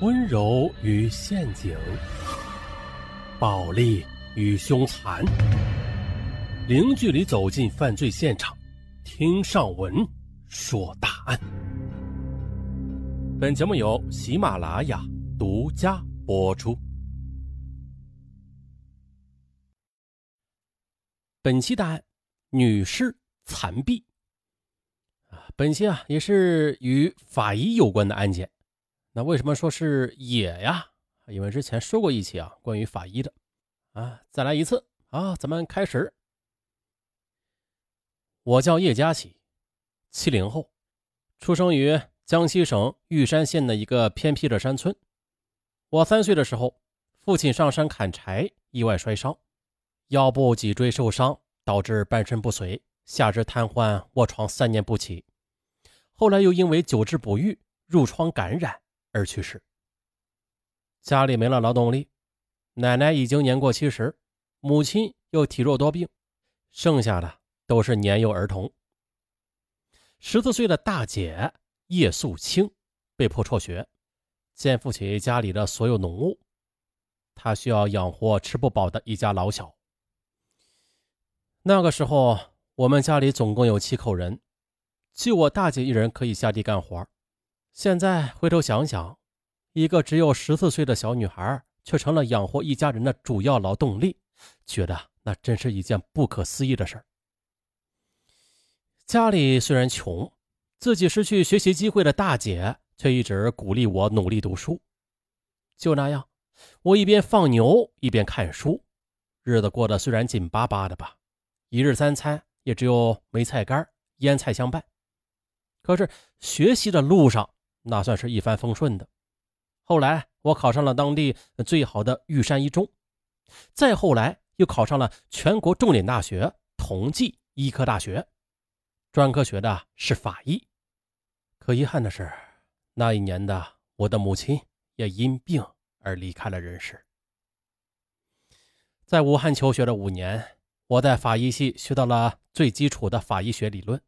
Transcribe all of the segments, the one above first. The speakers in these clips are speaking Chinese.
温柔与陷阱，暴力与凶残，零距离走进犯罪现场，听上文说大案。本节目由喜马拉雅独家播出。本期大案：女尸残臂。啊，本期啊也是与法医有关的案件。那为什么说是也呀？因为之前说过一期啊，关于法医的啊，再来一次啊，咱们开始。我叫叶佳琪，七零后，出生于江西省玉山县的一个偏僻的山村。我三岁的时候，父亲上山砍柴，意外摔伤，腰部脊椎受伤，导致半身不遂，下肢瘫痪，卧床三年不起。后来又因为久治不愈，褥疮感染。而去世。家里没了劳动力，奶奶已经年过七十，母亲又体弱多病，剩下的都是年幼儿童。十四岁的大姐叶素清被迫辍学，肩负起家里的所有农务，她需要养活吃不饱的一家老小。那个时候，我们家里总共有七口人，就我大姐一人可以下地干活。现在回头想想，一个只有十四岁的小女孩，却成了养活一家人的主要劳动力，觉得那真是一件不可思议的事儿。家里虽然穷，自己失去学习机会的大姐却一直鼓励我努力读书。就那样，我一边放牛一边看书，日子过得虽然紧巴巴的吧，一日三餐也只有梅菜干、腌菜相伴。可是学习的路上，那算是一帆风顺的。后来我考上了当地最好的玉山一中，再后来又考上了全国重点大学同济医科大学，专科学的是法医。可遗憾的是，那一年的我的母亲也因病而离开了人世。在武汉求学的五年，我在法医系学到了最基础的法医学理论，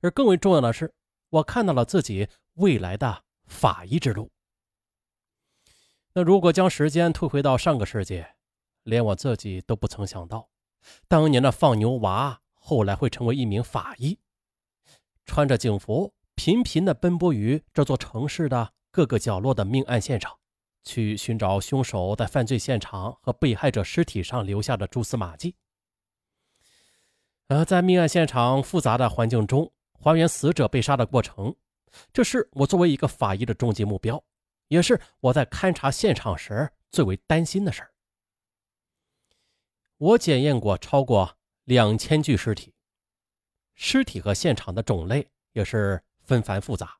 而更为重要的是，我看到了自己。未来的法医之路。那如果将时间退回到上个世纪，连我自己都不曾想到，当年的放牛娃后来会成为一名法医，穿着警服，频频的奔波于这座城市的各个角落的命案现场，去寻找凶手在犯罪现场和被害者尸体上留下的蛛丝马迹。而在命案现场复杂的环境中，还原死者被杀的过程。这是我作为一个法医的终极目标，也是我在勘察现场时最为担心的事儿。我检验过超过两千具尸体，尸体和现场的种类也是纷繁复杂，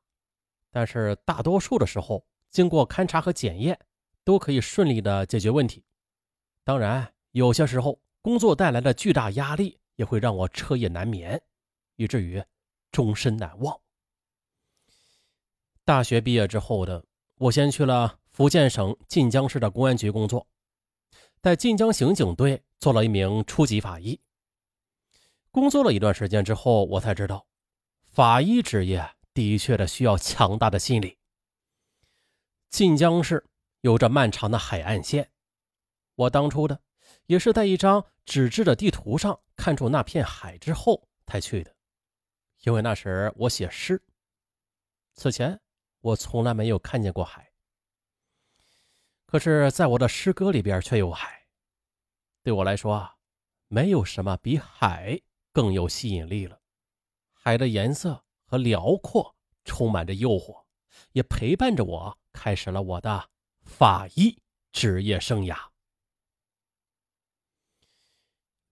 但是大多数的时候，经过勘察和检验，都可以顺利的解决问题。当然，有些时候工作带来的巨大压力也会让我彻夜难眠，以至于终身难忘。大学毕业之后的我，先去了福建省晋江市的公安局工作，在晋江刑警队做了一名初级法医。工作了一段时间之后，我才知道，法医职业的确的需要强大的心理。晋江市有着漫长的海岸线，我当初的也是在一张纸质的地图上看出那片海之后才去的，因为那时我写诗，此前。我从来没有看见过海，可是，在我的诗歌里边却有海。对我来说啊，没有什么比海更有吸引力了。海的颜色和辽阔充满着诱惑，也陪伴着我开始了我的法医职业生涯。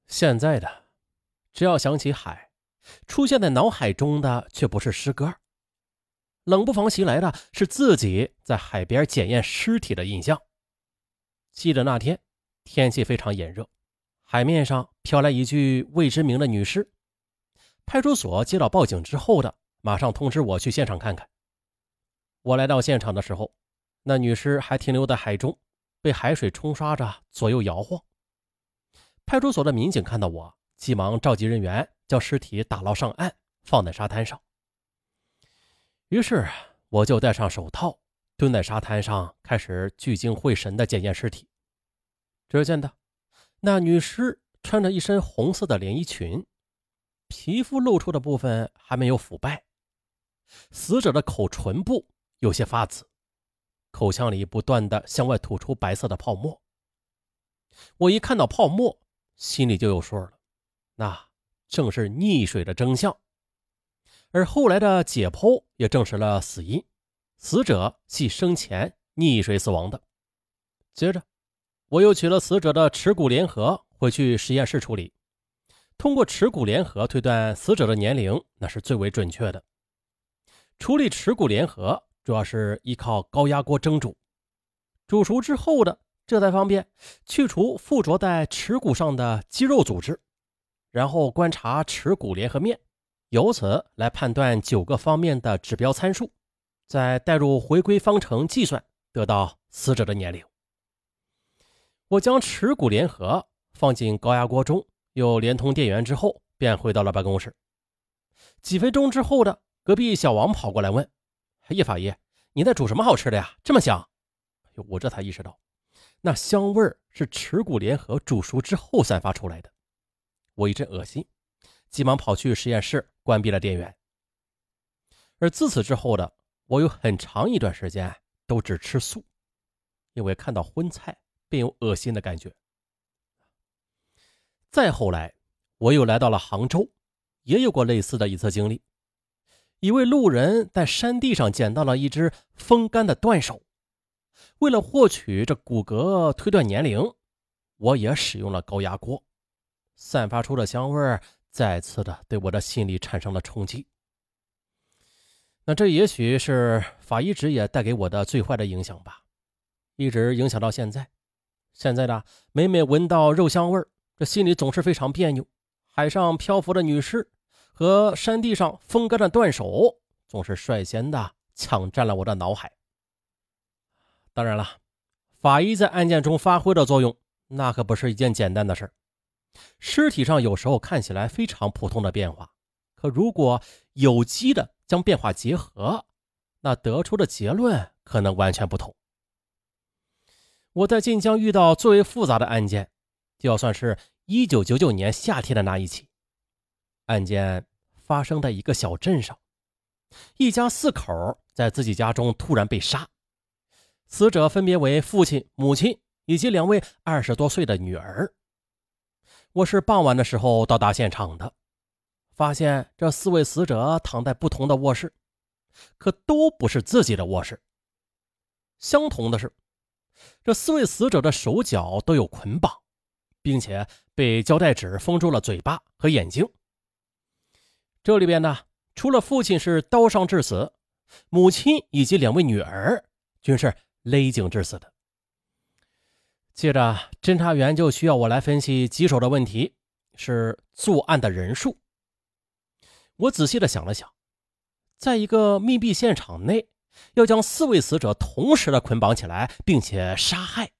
现在的，只要想起海，出现在脑海中的却不是诗歌。冷不防袭来的是自己在海边检验尸体的印象。记得那天天气非常炎热，海面上飘来一具未知名的女尸。派出所接到报警之后的，马上通知我去现场看看。我来到现场的时候，那女尸还停留在海中，被海水冲刷着左右摇晃。派出所的民警看到我，急忙召集人员将尸体打捞上岸，放在沙滩上。于是我就戴上手套，蹲在沙滩上，开始聚精会神地检验尸体。只见的那女尸穿着一身红色的连衣裙，皮肤露出的部分还没有腐败。死者的口唇部有些发紫，口腔里不断的向外吐出白色的泡沫。我一看到泡沫，心里就有数了，那正是溺水的真相。而后来的解剖也证实了死因，死者系生前溺水死亡的。接着，我又取了死者的耻骨联合回去实验室处理，通过耻骨联合推断死者的年龄，那是最为准确的。处理耻骨联合主要是依靠高压锅蒸煮，煮熟之后的这才方便去除附着在耻骨上的肌肉组织，然后观察耻骨联合面。由此来判断九个方面的指标参数，再代入回归方程计算，得到死者的年龄。我将耻骨联合放进高压锅中，又连通电源之后，便回到了办公室。几分钟之后的，隔壁小王跑过来问：“叶法医，你在煮什么好吃的呀？这么香！”我这才意识到，那香味是耻骨联合煮熟之后散发出来的。我一阵恶心。急忙跑去实验室，关闭了电源。而自此之后的我，有很长一段时间都只吃素，因为看到荤菜便有恶心的感觉。再后来，我又来到了杭州，也有过类似的一次经历。一位路人在山地上捡到了一只风干的断手，为了获取这骨骼推断年龄，我也使用了高压锅，散发出的香味儿。再次的对我的心理产生了冲击。那这也许是法医职业带给我的最坏的影响吧，一直影响到现在。现在呢每每闻到肉香味儿，这心里总是非常别扭。海上漂浮的女尸和山地上风干的断手，总是率先的抢占了我的脑海。当然了，法医在案件中发挥的作用，那可不是一件简单的事儿。尸体上有时候看起来非常普通的变化，可如果有机的将变化结合，那得出的结论可能完全不同。我在晋江遇到最为复杂的案件，就要算是一九九九年夏天的那一起案件，发生在一个小镇上，一家四口在自己家中突然被杀，死者分别为父亲、母亲以及两位二十多岁的女儿。我是傍晚的时候到达现场的，发现这四位死者躺在不同的卧室，可都不是自己的卧室。相同的是，这四位死者的手脚都有捆绑，并且被胶带纸封住了嘴巴和眼睛。这里边呢，除了父亲是刀伤致死，母亲以及两位女儿均是勒颈致死的。接着，侦查员就需要我来分析棘手的问题，是作案的人数。我仔细的想了想，在一个密闭现场内，要将四位死者同时的捆绑起来，并且杀害，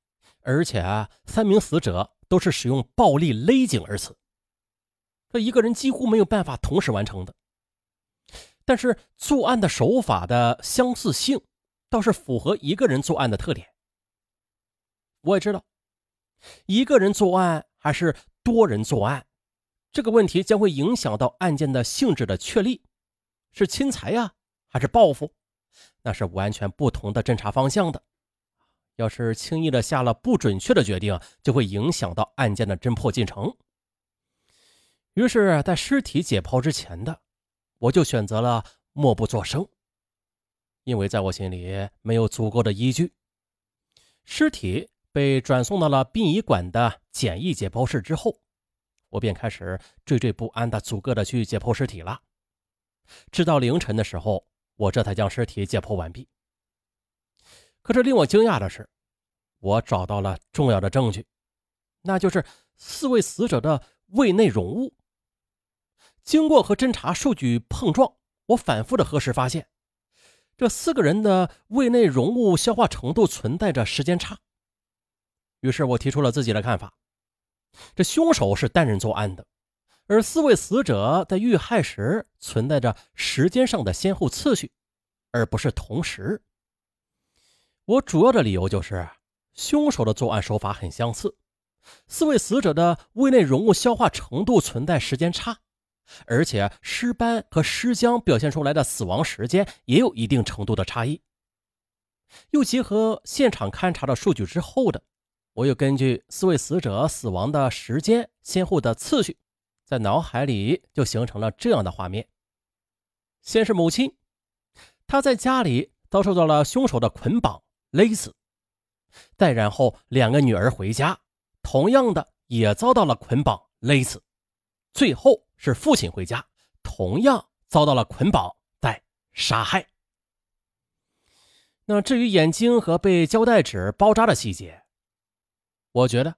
而且三名死者都是使用暴力勒颈而死，这一个人几乎没有办法同时完成的。但是作案的手法的相似性，倒是符合一个人作案的特点。我也知道，一个人作案还是多人作案，这个问题将会影响到案件的性质的确立，是侵财呀，还是报复？那是完全不同的侦查方向的。要是轻易的下了不准确的决定，就会影响到案件的侦破进程。于是，在尸体解剖之前的，我就选择了默不作声，因为在我心里没有足够的依据，尸体。被转送到了殡仪馆的简易解剖室之后，我便开始惴惴不安的逐个的去解剖尸体了。直到凌晨的时候，我这才将尸体解剖完毕。可是令我惊讶的是，我找到了重要的证据，那就是四位死者的胃内容物。经过和侦查数据碰撞，我反复的核实发现，这四个人的胃内容物消化程度存在着时间差。于是我提出了自己的看法：这凶手是单人作案的，而四位死者在遇害时存在着时间上的先后次序，而不是同时。我主要的理由就是，凶手的作案手法很相似，四位死者的胃内容物消化程度存在时间差，而且尸斑和尸僵表现出来的死亡时间也有一定程度的差异。又结合现场勘查的数据之后的，我又根据四位死者死亡的时间先后的次序，在脑海里就形成了这样的画面：先是母亲，她在家里遭受到了凶手的捆绑。勒死，再然后两个女儿回家，同样的也遭到了捆绑勒死，最后是父亲回家，同样遭到了捆绑再杀害。那至于眼睛和被胶带纸包扎的细节，我觉得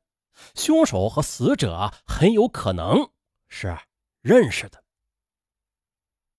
凶手和死者很有可能是认识的。